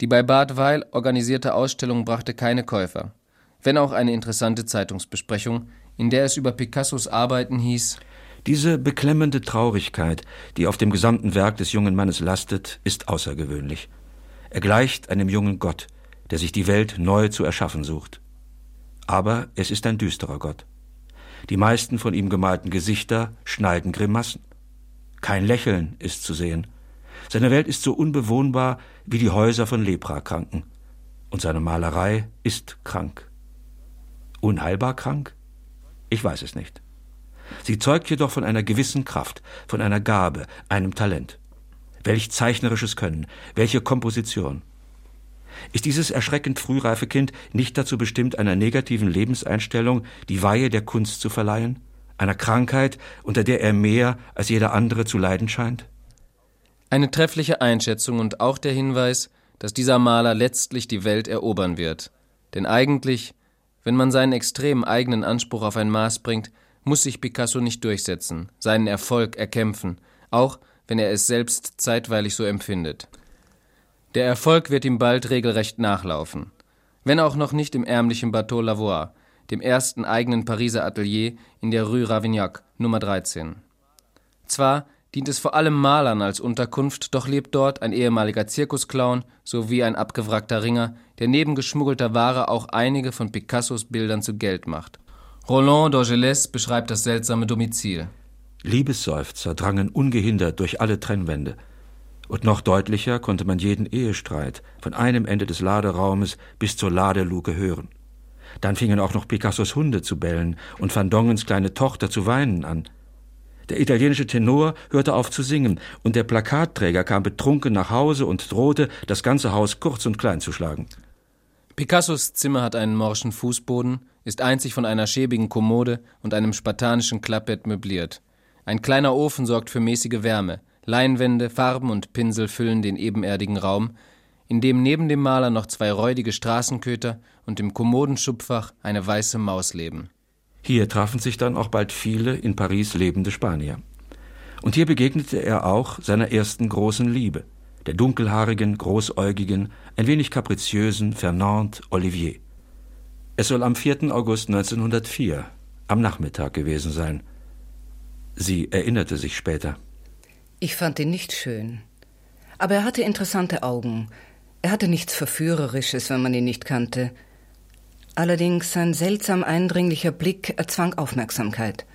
Die bei Bad Weil organisierte Ausstellung brachte keine Käufer, wenn auch eine interessante Zeitungsbesprechung, in der es über Picassos Arbeiten hieß Diese beklemmende Traurigkeit, die auf dem gesamten Werk des jungen Mannes lastet, ist außergewöhnlich. Er gleicht einem jungen Gott, der sich die Welt neu zu erschaffen sucht aber es ist ein düsterer Gott. Die meisten von ihm gemalten Gesichter schneiden Grimassen. Kein Lächeln ist zu sehen. Seine Welt ist so unbewohnbar wie die Häuser von Leprakranken. Und seine Malerei ist krank. Unheilbar krank? Ich weiß es nicht. Sie zeugt jedoch von einer gewissen Kraft, von einer Gabe, einem Talent. Welch zeichnerisches Können, welche Komposition. Ist dieses erschreckend frühreife Kind nicht dazu bestimmt, einer negativen Lebenseinstellung die Weihe der Kunst zu verleihen? Einer Krankheit, unter der er mehr als jeder andere zu leiden scheint? Eine treffliche Einschätzung und auch der Hinweis, dass dieser Maler letztlich die Welt erobern wird. Denn eigentlich, wenn man seinen extremen eigenen Anspruch auf ein Maß bringt, muss sich Picasso nicht durchsetzen, seinen Erfolg erkämpfen, auch wenn er es selbst zeitweilig so empfindet. Der Erfolg wird ihm bald regelrecht nachlaufen. Wenn auch noch nicht im ärmlichen Bateau Lavoie, dem ersten eigenen Pariser Atelier in der Rue Ravignac, Nummer 13. Zwar dient es vor allem Malern als Unterkunft, doch lebt dort ein ehemaliger Zirkusclown sowie ein abgewrackter Ringer, der neben geschmuggelter Ware auch einige von Picassos Bildern zu Geld macht. Roland d'Orgelès beschreibt das seltsame Domizil. Liebesseufzer drangen ungehindert durch alle Trennwände. Und noch deutlicher konnte man jeden Ehestreit von einem Ende des Laderaumes bis zur Ladeluke hören. Dann fingen auch noch Picassos Hunde zu bellen und Van Dongens kleine Tochter zu weinen an. Der italienische Tenor hörte auf zu singen, und der Plakatträger kam betrunken nach Hause und drohte, das ganze Haus kurz und klein zu schlagen. Picassos Zimmer hat einen morschen Fußboden, ist einzig von einer schäbigen Kommode und einem spartanischen Klappbett möbliert. Ein kleiner Ofen sorgt für mäßige Wärme. Leinwände, Farben und Pinsel füllen den ebenerdigen Raum, in dem neben dem Maler noch zwei räudige Straßenköter und im Kommodenschubfach eine weiße Maus leben. Hier trafen sich dann auch bald viele in Paris lebende Spanier. Und hier begegnete er auch seiner ersten großen Liebe, der dunkelhaarigen, großäugigen, ein wenig kapriziösen Fernand Olivier. Es soll am 4. August 1904 am Nachmittag gewesen sein. Sie erinnerte sich später. Ich fand ihn nicht schön. Aber er hatte interessante Augen. Er hatte nichts Verführerisches, wenn man ihn nicht kannte. Allerdings sein seltsam eindringlicher Blick erzwang Aufmerksamkeit.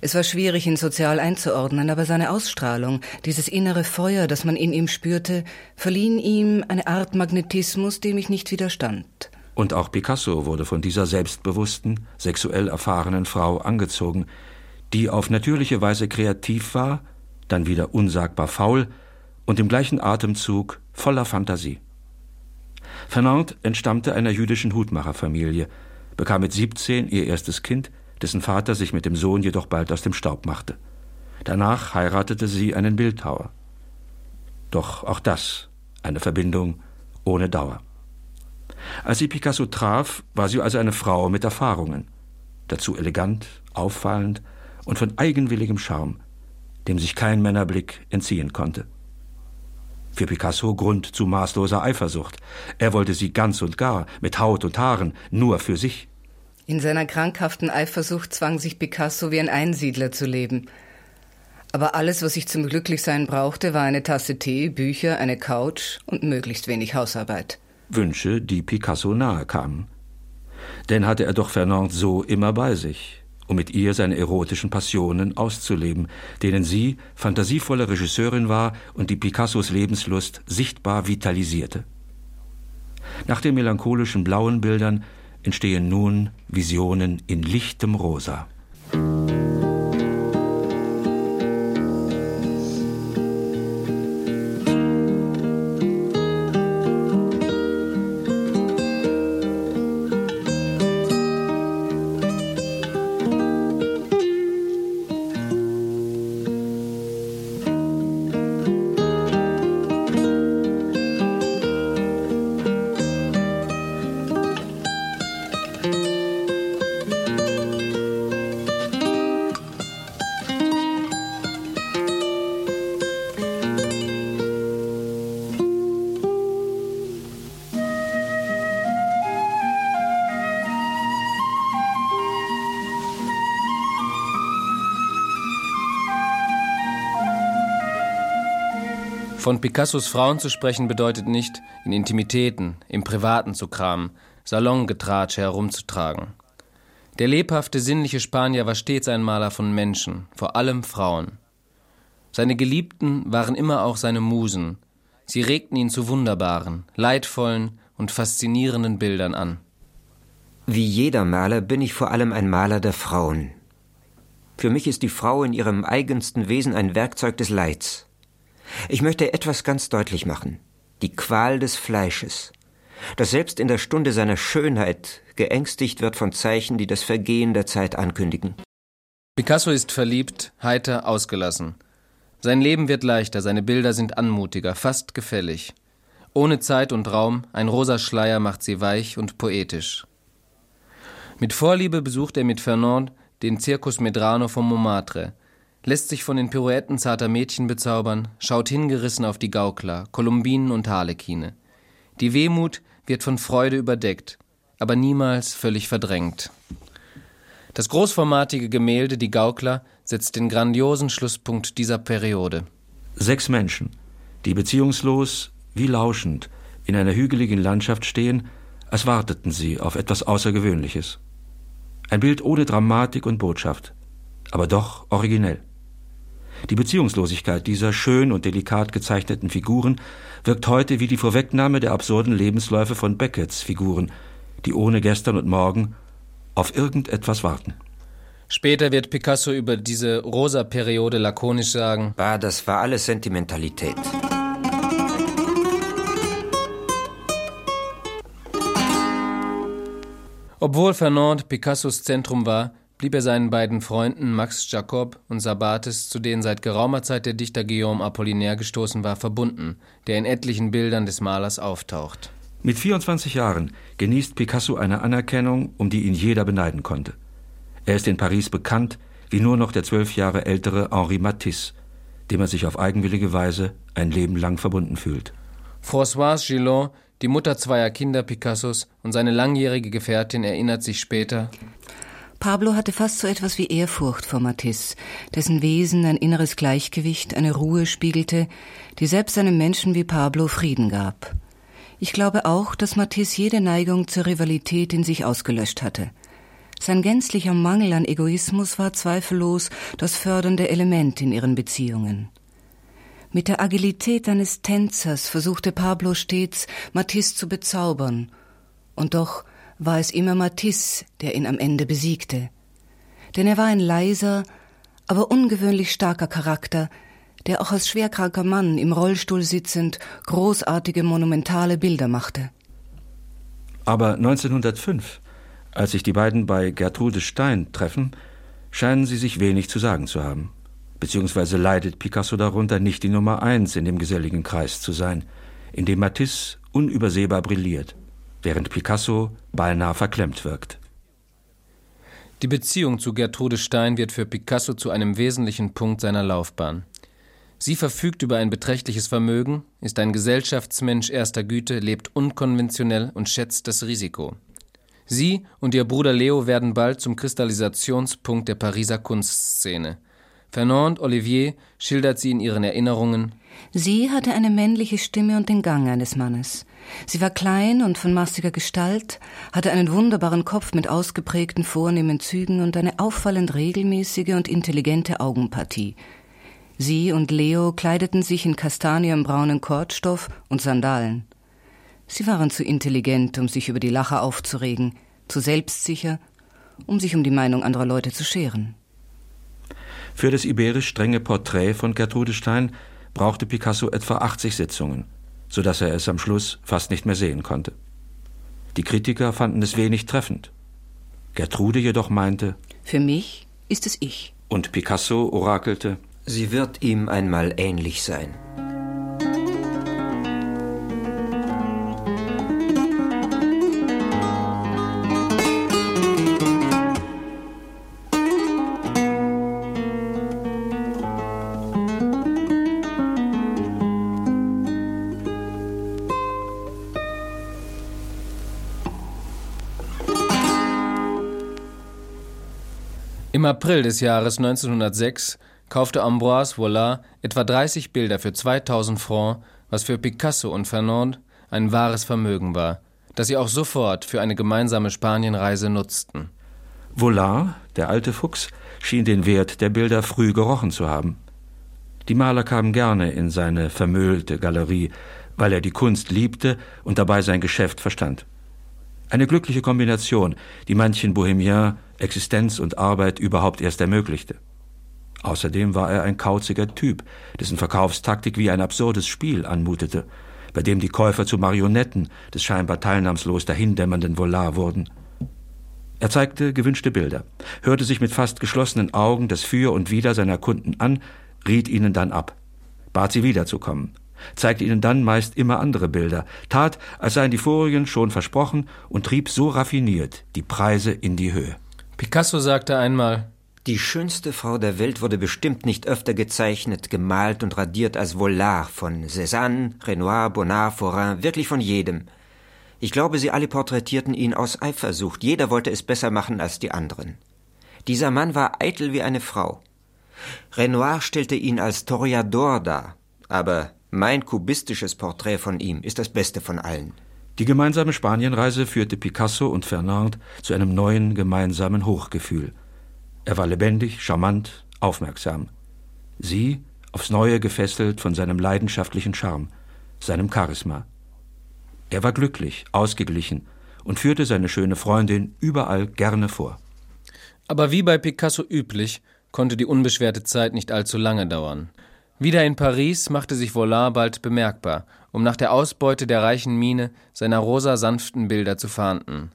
Es war schwierig, ihn sozial einzuordnen, aber seine Ausstrahlung, dieses innere Feuer, das man in ihm spürte, verliehen ihm eine Art Magnetismus, dem ich nicht widerstand. Und auch Picasso wurde von dieser selbstbewussten, sexuell erfahrenen Frau angezogen, die auf natürliche Weise kreativ war, dann wieder unsagbar faul und im gleichen Atemzug voller Fantasie. Fernand entstammte einer jüdischen Hutmacherfamilie, bekam mit 17 ihr erstes Kind, dessen Vater sich mit dem Sohn jedoch bald aus dem Staub machte. Danach heiratete sie einen Bildhauer. Doch auch das eine Verbindung ohne Dauer. Als sie Picasso traf, war sie also eine Frau mit Erfahrungen, dazu elegant, auffallend und von eigenwilligem Charme, dem sich kein Männerblick entziehen konnte. Für Picasso Grund zu maßloser Eifersucht. Er wollte sie ganz und gar, mit Haut und Haaren, nur für sich. In seiner krankhaften Eifersucht zwang sich Picasso wie ein Einsiedler zu leben. Aber alles, was ich zum Glücklichsein brauchte, war eine Tasse Tee, Bücher, eine Couch und möglichst wenig Hausarbeit. Wünsche, die Picasso nahe kamen. Denn hatte er doch Fernand so immer bei sich um mit ihr seine erotischen Passionen auszuleben, denen sie fantasievolle Regisseurin war und die Picassos Lebenslust sichtbar vitalisierte. Nach den melancholischen blauen Bildern entstehen nun Visionen in lichtem Rosa. Von Picassos Frauen zu sprechen bedeutet nicht, in Intimitäten, im Privaten zu kramen, Salongetratsche herumzutragen. Der lebhafte, sinnliche Spanier war stets ein Maler von Menschen, vor allem Frauen. Seine Geliebten waren immer auch seine Musen. Sie regten ihn zu wunderbaren, leidvollen und faszinierenden Bildern an. Wie jeder Maler bin ich vor allem ein Maler der Frauen. Für mich ist die Frau in ihrem eigensten Wesen ein Werkzeug des Leids. Ich möchte etwas ganz deutlich machen. Die Qual des Fleisches. Das selbst in der Stunde seiner Schönheit geängstigt wird von Zeichen, die das Vergehen der Zeit ankündigen. Picasso ist verliebt, heiter, ausgelassen. Sein Leben wird leichter, seine Bilder sind anmutiger, fast gefällig. Ohne Zeit und Raum, ein rosa Schleier macht sie weich und poetisch. Mit Vorliebe besucht er mit Fernand den Circus Medrano von Montmartre, lässt sich von den Pirouetten zarter Mädchen bezaubern, schaut hingerissen auf die Gaukler, Kolumbinen und Harlekine. Die Wehmut wird von Freude überdeckt, aber niemals völlig verdrängt. Das großformatige Gemälde Die Gaukler setzt den grandiosen Schlusspunkt dieser Periode. Sechs Menschen, die beziehungslos, wie lauschend, in einer hügeligen Landschaft stehen, als warteten sie auf etwas Außergewöhnliches. Ein Bild ohne Dramatik und Botschaft, aber doch originell. Die Beziehungslosigkeit dieser schön und delikat gezeichneten Figuren wirkt heute wie die Vorwegnahme der absurden Lebensläufe von Beckets Figuren, die ohne gestern und morgen auf irgendetwas warten. Später wird Picasso über diese rosa Periode lakonisch sagen: Bah, das war alles Sentimentalität. Obwohl Fernand Picassos Zentrum war, blieb er seinen beiden Freunden Max Jacob und Sabates, zu denen seit geraumer Zeit der Dichter Guillaume Apollinaire gestoßen war, verbunden, der in etlichen Bildern des Malers auftaucht. Mit 24 Jahren genießt Picasso eine Anerkennung, um die ihn jeder beneiden konnte. Er ist in Paris bekannt wie nur noch der zwölf Jahre ältere Henri Matisse, dem er sich auf eigenwillige Weise ein Leben lang verbunden fühlt. Françoise Gillon die Mutter zweier Kinder Picassos und seine langjährige Gefährtin erinnert sich später. Pablo hatte fast so etwas wie Ehrfurcht vor Matisse, dessen Wesen ein inneres Gleichgewicht, eine Ruhe spiegelte, die selbst einem Menschen wie Pablo Frieden gab. Ich glaube auch, dass Matisse jede Neigung zur Rivalität in sich ausgelöscht hatte. Sein gänzlicher Mangel an Egoismus war zweifellos das fördernde Element in ihren Beziehungen. Mit der Agilität eines Tänzers versuchte Pablo stets, Matisse zu bezaubern. Und doch war es immer Matisse, der ihn am Ende besiegte. Denn er war ein leiser, aber ungewöhnlich starker Charakter, der auch als schwerkranker Mann im Rollstuhl sitzend großartige monumentale Bilder machte. Aber 1905, als sich die beiden bei Gertrude Stein treffen, scheinen sie sich wenig zu sagen zu haben beziehungsweise leidet Picasso darunter, nicht die Nummer eins in dem geselligen Kreis zu sein, in dem Matisse unübersehbar brilliert, während Picasso beinahe verklemmt wirkt. Die Beziehung zu Gertrude Stein wird für Picasso zu einem wesentlichen Punkt seiner Laufbahn. Sie verfügt über ein beträchtliches Vermögen, ist ein Gesellschaftsmensch erster Güte, lebt unkonventionell und schätzt das Risiko. Sie und ihr Bruder Leo werden bald zum Kristallisationspunkt der Pariser Kunstszene. Fernand Olivier schildert sie in ihren Erinnerungen. Sie hatte eine männliche Stimme und den Gang eines Mannes. Sie war klein und von massiger Gestalt, hatte einen wunderbaren Kopf mit ausgeprägten vornehmen Zügen und eine auffallend regelmäßige und intelligente Augenpartie. Sie und Leo kleideten sich in kastanienbraunen Kordstoff und Sandalen. Sie waren zu intelligent, um sich über die Lacher aufzuregen, zu selbstsicher, um sich um die Meinung anderer Leute zu scheren. Für das iberisch strenge Porträt von Gertrude Stein brauchte Picasso etwa 80 Sitzungen, so dass er es am Schluss fast nicht mehr sehen konnte. Die Kritiker fanden es wenig treffend. Gertrude jedoch meinte, Für mich ist es ich. Und Picasso orakelte, Sie wird ihm einmal ähnlich sein. Im April des Jahres 1906 kaufte Ambroise Vollard etwa 30 Bilder für 2000 Francs, was für Picasso und Fernand ein wahres Vermögen war, das sie auch sofort für eine gemeinsame Spanienreise nutzten. Vollard, der alte Fuchs, schien den Wert der Bilder früh gerochen zu haben. Die Maler kamen gerne in seine vermüllte Galerie, weil er die Kunst liebte und dabei sein Geschäft verstand. Eine glückliche Kombination, die manchen Bohemien Existenz und Arbeit überhaupt erst ermöglichte. Außerdem war er ein kauziger Typ, dessen Verkaufstaktik wie ein absurdes Spiel anmutete, bei dem die Käufer zu Marionetten des scheinbar teilnahmslos dahindämmernden Volar wurden. Er zeigte gewünschte Bilder, hörte sich mit fast geschlossenen Augen das Für und Wider seiner Kunden an, riet ihnen dann ab, bat sie wiederzukommen, zeigte ihnen dann meist immer andere Bilder, tat, als seien die vorigen schon versprochen und trieb so raffiniert die Preise in die Höhe. Picasso sagte einmal, die schönste Frau der Welt wurde bestimmt nicht öfter gezeichnet, gemalt und radiert als Vollard von Cézanne, Renoir, Bonnard, Forain, wirklich von jedem. Ich glaube, sie alle porträtierten ihn aus Eifersucht. Jeder wollte es besser machen als die anderen. Dieser Mann war eitel wie eine Frau. Renoir stellte ihn als Toreador dar, aber mein kubistisches Porträt von ihm ist das beste von allen. Die gemeinsame Spanienreise führte Picasso und Fernand zu einem neuen gemeinsamen Hochgefühl. Er war lebendig, charmant, aufmerksam. Sie aufs Neue gefesselt von seinem leidenschaftlichen Charme, seinem Charisma. Er war glücklich, ausgeglichen und führte seine schöne Freundin überall gerne vor. Aber wie bei Picasso üblich, konnte die unbeschwerte Zeit nicht allzu lange dauern. Wieder in Paris machte sich Vollard bald bemerkbar, um nach der Ausbeute der reichen Mine seiner rosa sanften Bilder zu fahnden.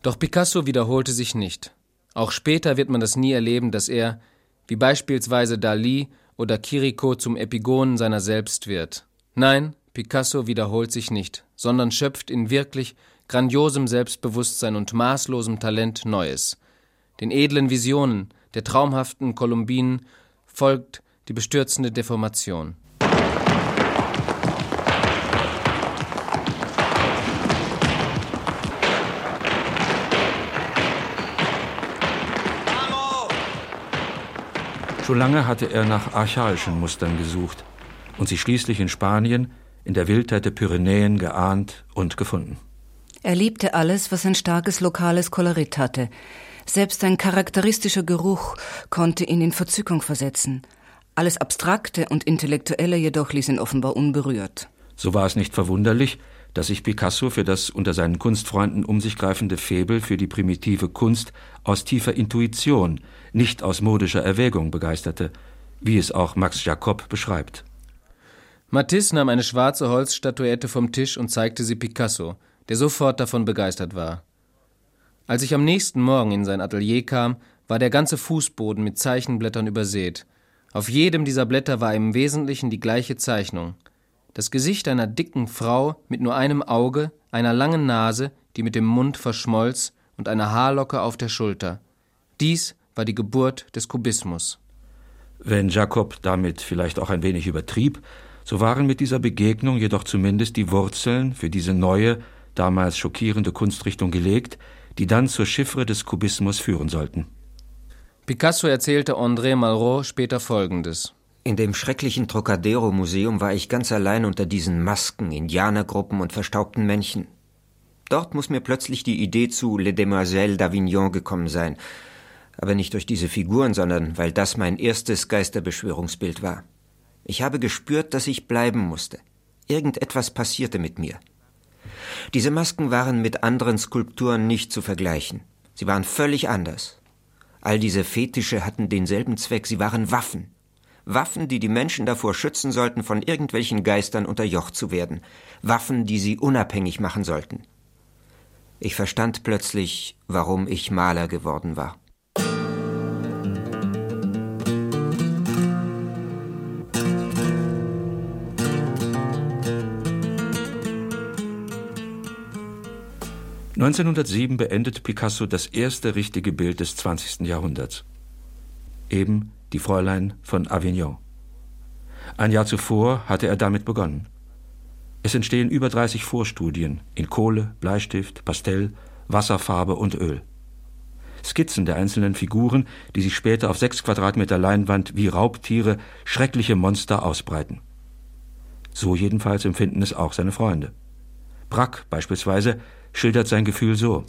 Doch Picasso wiederholte sich nicht. Auch später wird man das nie erleben, dass er, wie beispielsweise Dali oder Kiriko, zum Epigonen seiner selbst wird. Nein, Picasso wiederholt sich nicht, sondern schöpft in wirklich grandiosem Selbstbewusstsein und maßlosem Talent Neues. Den edlen Visionen, der traumhaften Kolumbinen folgt die bestürzende Deformation. Schon lange hatte er nach archaischen Mustern gesucht und sie schließlich in Spanien in der Wildheit der Pyrenäen geahnt und gefunden. Er liebte alles, was ein starkes lokales Kolorit hatte. Selbst ein charakteristischer Geruch konnte ihn in Verzückung versetzen. Alles Abstrakte und Intellektuelle jedoch ließ ihn offenbar unberührt. So war es nicht verwunderlich, dass sich Picasso für das unter seinen Kunstfreunden um sich greifende Faible für die primitive Kunst aus tiefer Intuition, nicht aus modischer Erwägung begeisterte, wie es auch Max Jacob beschreibt. Matisse nahm eine schwarze Holzstatuette vom Tisch und zeigte sie Picasso, der sofort davon begeistert war. Als ich am nächsten Morgen in sein Atelier kam, war der ganze Fußboden mit Zeichenblättern übersät. Auf jedem dieser Blätter war im Wesentlichen die gleiche Zeichnung. Das Gesicht einer dicken Frau mit nur einem Auge, einer langen Nase, die mit dem Mund verschmolz, und einer Haarlocke auf der Schulter. Dies war die Geburt des Kubismus. Wenn Jakob damit vielleicht auch ein wenig übertrieb, so waren mit dieser Begegnung jedoch zumindest die Wurzeln für diese neue, damals schockierende Kunstrichtung gelegt, die dann zur Chiffre des Kubismus führen sollten. Picasso erzählte André Malraux später Folgendes. In dem schrecklichen Trocadero-Museum war ich ganz allein unter diesen Masken, Indianergruppen und verstaubten Männchen. Dort muss mir plötzlich die Idee zu Les Demoiselles d'Avignon gekommen sein. Aber nicht durch diese Figuren, sondern weil das mein erstes Geisterbeschwörungsbild war. Ich habe gespürt, dass ich bleiben musste. Irgendetwas passierte mit mir. Diese Masken waren mit anderen Skulpturen nicht zu vergleichen. Sie waren völlig anders. All diese Fetische hatten denselben Zweck, sie waren Waffen. Waffen, die die Menschen davor schützen sollten, von irgendwelchen Geistern unterjocht zu werden. Waffen, die sie unabhängig machen sollten. Ich verstand plötzlich, warum ich Maler geworden war. (1907) beendet Picasso das erste richtige Bild des 20. Jahrhunderts. Eben die Fräulein von Avignon. Ein Jahr zuvor hatte er damit begonnen. Es entstehen über 30 Vorstudien in Kohle, Bleistift, Pastell, Wasserfarbe und Öl. Skizzen der einzelnen Figuren, die sich später auf sechs Quadratmeter Leinwand wie Raubtiere, schreckliche Monster ausbreiten. So jedenfalls empfinden es auch seine Freunde. Brack beispielsweise schildert sein Gefühl so.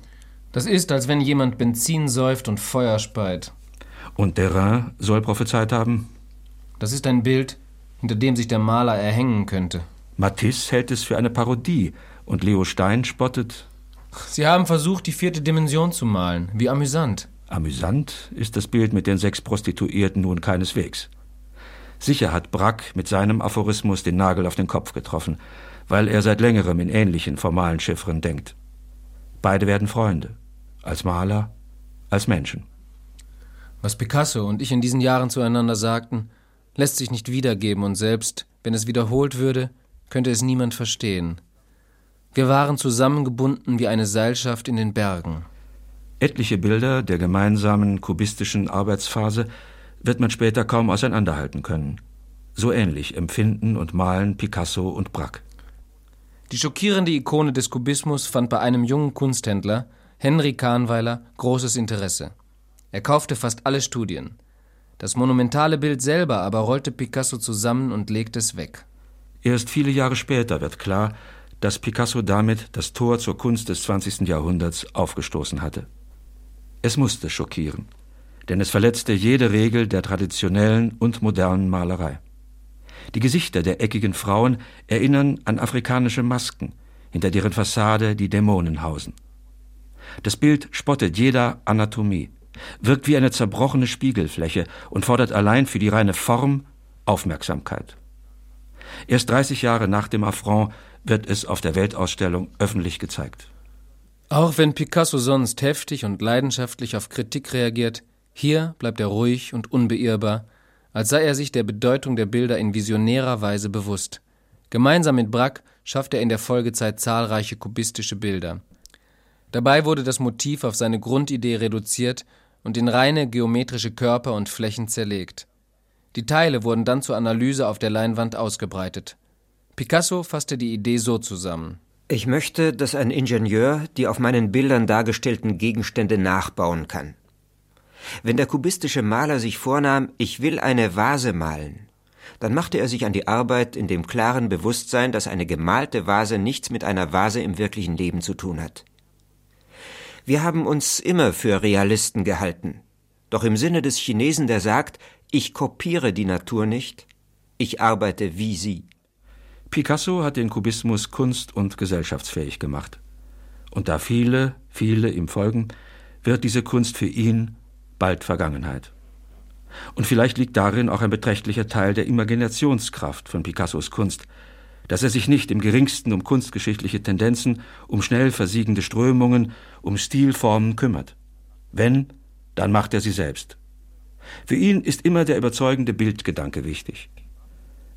Das ist, als wenn jemand Benzin säuft und Feuer speit. Und Derain soll prophezeit haben? Das ist ein Bild, hinter dem sich der Maler erhängen könnte. Matisse hält es für eine Parodie und Leo Stein spottet. Sie haben versucht, die vierte Dimension zu malen. Wie amüsant. Amüsant ist das Bild mit den sechs Prostituierten nun keineswegs. Sicher hat Brack mit seinem Aphorismus den Nagel auf den Kopf getroffen, weil er seit längerem in ähnlichen formalen Chiffren denkt. Beide werden Freunde, als Maler, als Menschen. Was Picasso und ich in diesen Jahren zueinander sagten, lässt sich nicht wiedergeben und selbst, wenn es wiederholt würde, könnte es niemand verstehen. Wir waren zusammengebunden wie eine Seilschaft in den Bergen. Etliche Bilder der gemeinsamen kubistischen Arbeitsphase wird man später kaum auseinanderhalten können. So ähnlich empfinden und malen Picasso und Braque. Die schockierende Ikone des Kubismus fand bei einem jungen Kunsthändler, Henry Kahnweiler, großes Interesse. Er kaufte fast alle Studien. Das monumentale Bild selber aber rollte Picasso zusammen und legte es weg. Erst viele Jahre später wird klar, dass Picasso damit das Tor zur Kunst des 20. Jahrhunderts aufgestoßen hatte. Es musste schockieren denn es verletzte jede Regel der traditionellen und modernen Malerei. Die Gesichter der eckigen Frauen erinnern an afrikanische Masken, hinter deren Fassade die Dämonen hausen. Das Bild spottet jeder Anatomie, wirkt wie eine zerbrochene Spiegelfläche und fordert allein für die reine Form Aufmerksamkeit. Erst 30 Jahre nach dem Affront wird es auf der Weltausstellung öffentlich gezeigt. Auch wenn Picasso sonst heftig und leidenschaftlich auf Kritik reagiert, hier bleibt er ruhig und unbeirrbar, als sei er sich der Bedeutung der Bilder in visionärer Weise bewusst. Gemeinsam mit Braque schafft er in der Folgezeit zahlreiche kubistische Bilder. Dabei wurde das Motiv auf seine Grundidee reduziert und in reine geometrische Körper und Flächen zerlegt. Die Teile wurden dann zur Analyse auf der Leinwand ausgebreitet. Picasso fasste die Idee so zusammen. Ich möchte, dass ein Ingenieur die auf meinen Bildern dargestellten Gegenstände nachbauen kann. Wenn der kubistische Maler sich vornahm, ich will eine Vase malen, dann machte er sich an die Arbeit in dem klaren Bewusstsein, dass eine gemalte Vase nichts mit einer Vase im wirklichen Leben zu tun hat. Wir haben uns immer für Realisten gehalten. Doch im Sinne des Chinesen, der sagt, ich kopiere die Natur nicht, ich arbeite wie sie. Picasso hat den Kubismus kunst- und gesellschaftsfähig gemacht. Und da viele, viele ihm folgen, wird diese Kunst für ihn bald Vergangenheit. Und vielleicht liegt darin auch ein beträchtlicher Teil der Imaginationskraft von Picassos Kunst, dass er sich nicht im geringsten um kunstgeschichtliche Tendenzen, um schnell versiegende Strömungen, um Stilformen kümmert. Wenn, dann macht er sie selbst. Für ihn ist immer der überzeugende Bildgedanke wichtig.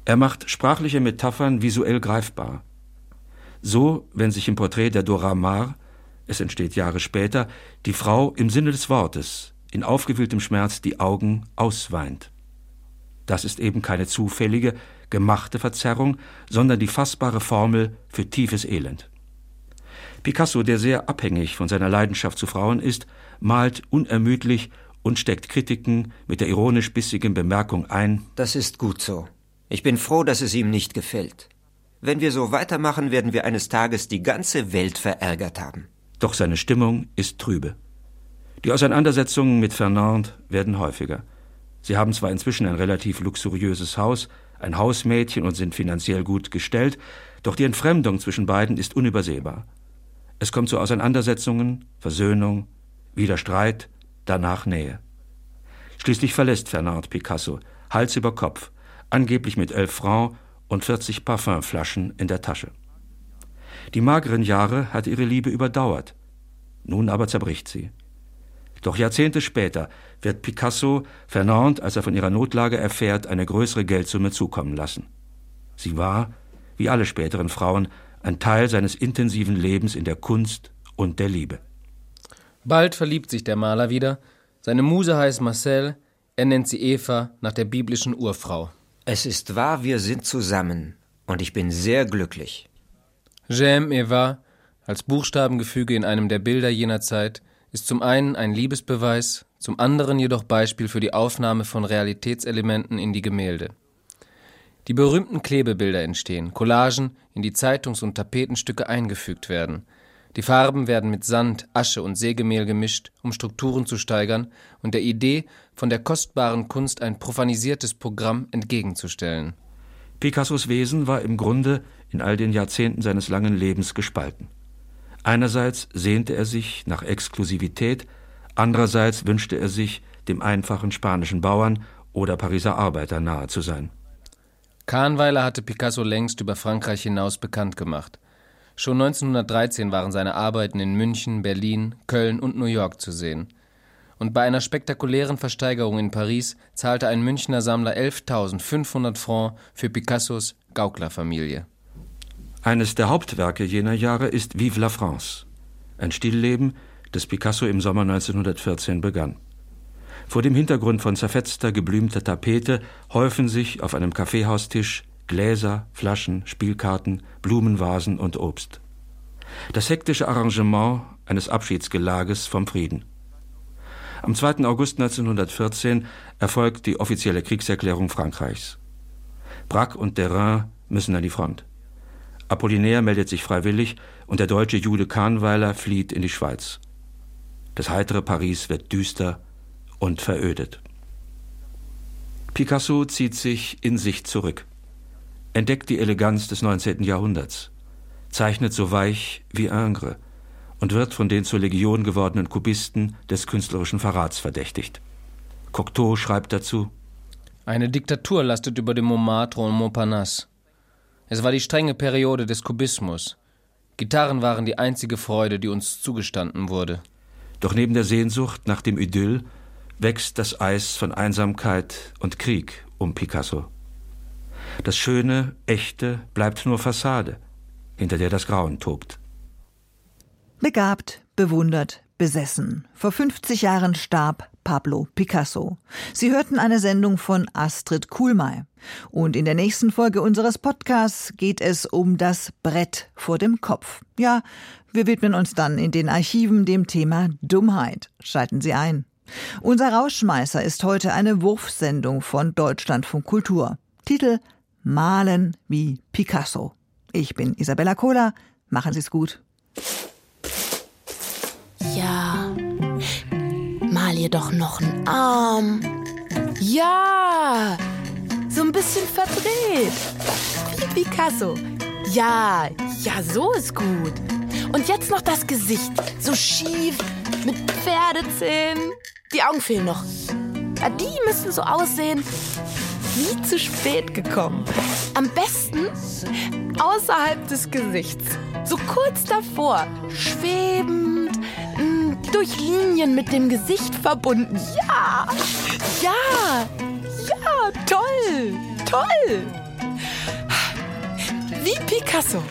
Er macht sprachliche Metaphern visuell greifbar. So, wenn sich im Porträt der Dora Maar, es entsteht Jahre später, die Frau im Sinne des Wortes in aufgewühltem Schmerz die Augen ausweint. Das ist eben keine zufällige, gemachte Verzerrung, sondern die fassbare Formel für tiefes Elend. Picasso, der sehr abhängig von seiner Leidenschaft zu Frauen ist, malt unermüdlich und steckt Kritiken mit der ironisch bissigen Bemerkung ein Das ist gut so. Ich bin froh, dass es ihm nicht gefällt. Wenn wir so weitermachen, werden wir eines Tages die ganze Welt verärgert haben. Doch seine Stimmung ist trübe. Die Auseinandersetzungen mit Fernand werden häufiger. Sie haben zwar inzwischen ein relativ luxuriöses Haus, ein Hausmädchen und sind finanziell gut gestellt, doch die Entfremdung zwischen beiden ist unübersehbar. Es kommt zu Auseinandersetzungen, Versöhnung, wieder Streit, danach Nähe. Schließlich verlässt Fernand Picasso, Hals über Kopf, angeblich mit elf Francs und 40 Parfümflaschen in der Tasche. Die mageren Jahre hat ihre Liebe überdauert. Nun aber zerbricht sie. Doch Jahrzehnte später wird Picasso Fernand, als er von ihrer Notlage erfährt, eine größere Geldsumme zukommen lassen. Sie war, wie alle späteren Frauen, ein Teil seines intensiven Lebens in der Kunst und der Liebe. Bald verliebt sich der Maler wieder. Seine Muse heißt Marcel, er nennt sie Eva nach der biblischen Urfrau. Es ist wahr, wir sind zusammen, und ich bin sehr glücklich. J'aime Eva, als Buchstabengefüge in einem der Bilder jener Zeit, ist zum einen ein Liebesbeweis, zum anderen jedoch Beispiel für die Aufnahme von Realitätselementen in die Gemälde. Die berühmten Klebebilder entstehen, Collagen, in die Zeitungs- und Tapetenstücke eingefügt werden. Die Farben werden mit Sand, Asche und Sägemehl gemischt, um Strukturen zu steigern und der Idee, von der kostbaren Kunst ein profanisiertes Programm entgegenzustellen. Picassos Wesen war im Grunde in all den Jahrzehnten seines langen Lebens gespalten. Einerseits sehnte er sich nach Exklusivität, andererseits wünschte er sich, dem einfachen spanischen Bauern oder Pariser Arbeiter nahe zu sein. Kahnweiler hatte Picasso längst über Frankreich hinaus bekannt gemacht. Schon 1913 waren seine Arbeiten in München, Berlin, Köln und New York zu sehen. Und bei einer spektakulären Versteigerung in Paris zahlte ein Münchner Sammler 11.500 Francs für Picassos Gauklerfamilie. Eines der Hauptwerke jener Jahre ist Vive la France, ein Stillleben, das Picasso im Sommer 1914 begann. Vor dem Hintergrund von zerfetzter, geblümter Tapete häufen sich auf einem Kaffeehaustisch Gläser, Flaschen, Spielkarten, Blumenvasen und Obst. Das hektische Arrangement eines Abschiedsgelages vom Frieden. Am 2. August 1914 erfolgt die offizielle Kriegserklärung Frankreichs. Braque und Derain müssen an die Front. Apollinaire meldet sich freiwillig und der deutsche Jude Kahnweiler flieht in die Schweiz. Das heitere Paris wird düster und verödet. Picasso zieht sich in sich zurück, entdeckt die Eleganz des 19. Jahrhunderts, zeichnet so weich wie Ingres und wird von den zur Legion gewordenen Kubisten des künstlerischen Verrats verdächtigt. Cocteau schreibt dazu: Eine Diktatur lastet über dem Montmartre und Montparnasse. Es war die strenge Periode des Kubismus. Gitarren waren die einzige Freude, die uns zugestanden wurde. Doch neben der Sehnsucht nach dem Idyll wächst das Eis von Einsamkeit und Krieg um Picasso. Das Schöne, Echte bleibt nur Fassade, hinter der das Grauen tobt. Begabt, bewundert, besessen. Vor 50 Jahren starb Pablo Picasso. Sie hörten eine Sendung von Astrid Kuhlmeier. Und in der nächsten Folge unseres Podcasts geht es um das Brett vor dem Kopf. Ja, wir widmen uns dann in den Archiven dem Thema Dummheit. Schalten Sie ein. Unser Rauschmeißer ist heute eine Wurfsendung von Deutschlandfunk Kultur. Titel Malen wie Picasso. Ich bin Isabella Kohler. Machen Sie es gut. Ja. Mal ihr doch noch einen Arm. Ja. So ein bisschen verdreht. Wie Picasso. Ja, ja, so ist gut. Und jetzt noch das Gesicht. So schief, mit Pferdezähnen. Die Augen fehlen noch. Ja, die müssen so aussehen wie zu spät gekommen. Am besten außerhalb des Gesichts. So kurz davor. Schwebend, durch Linien mit dem Gesicht verbunden. Ja! Ja! Ja! Toll! Toll! Wie Picasso.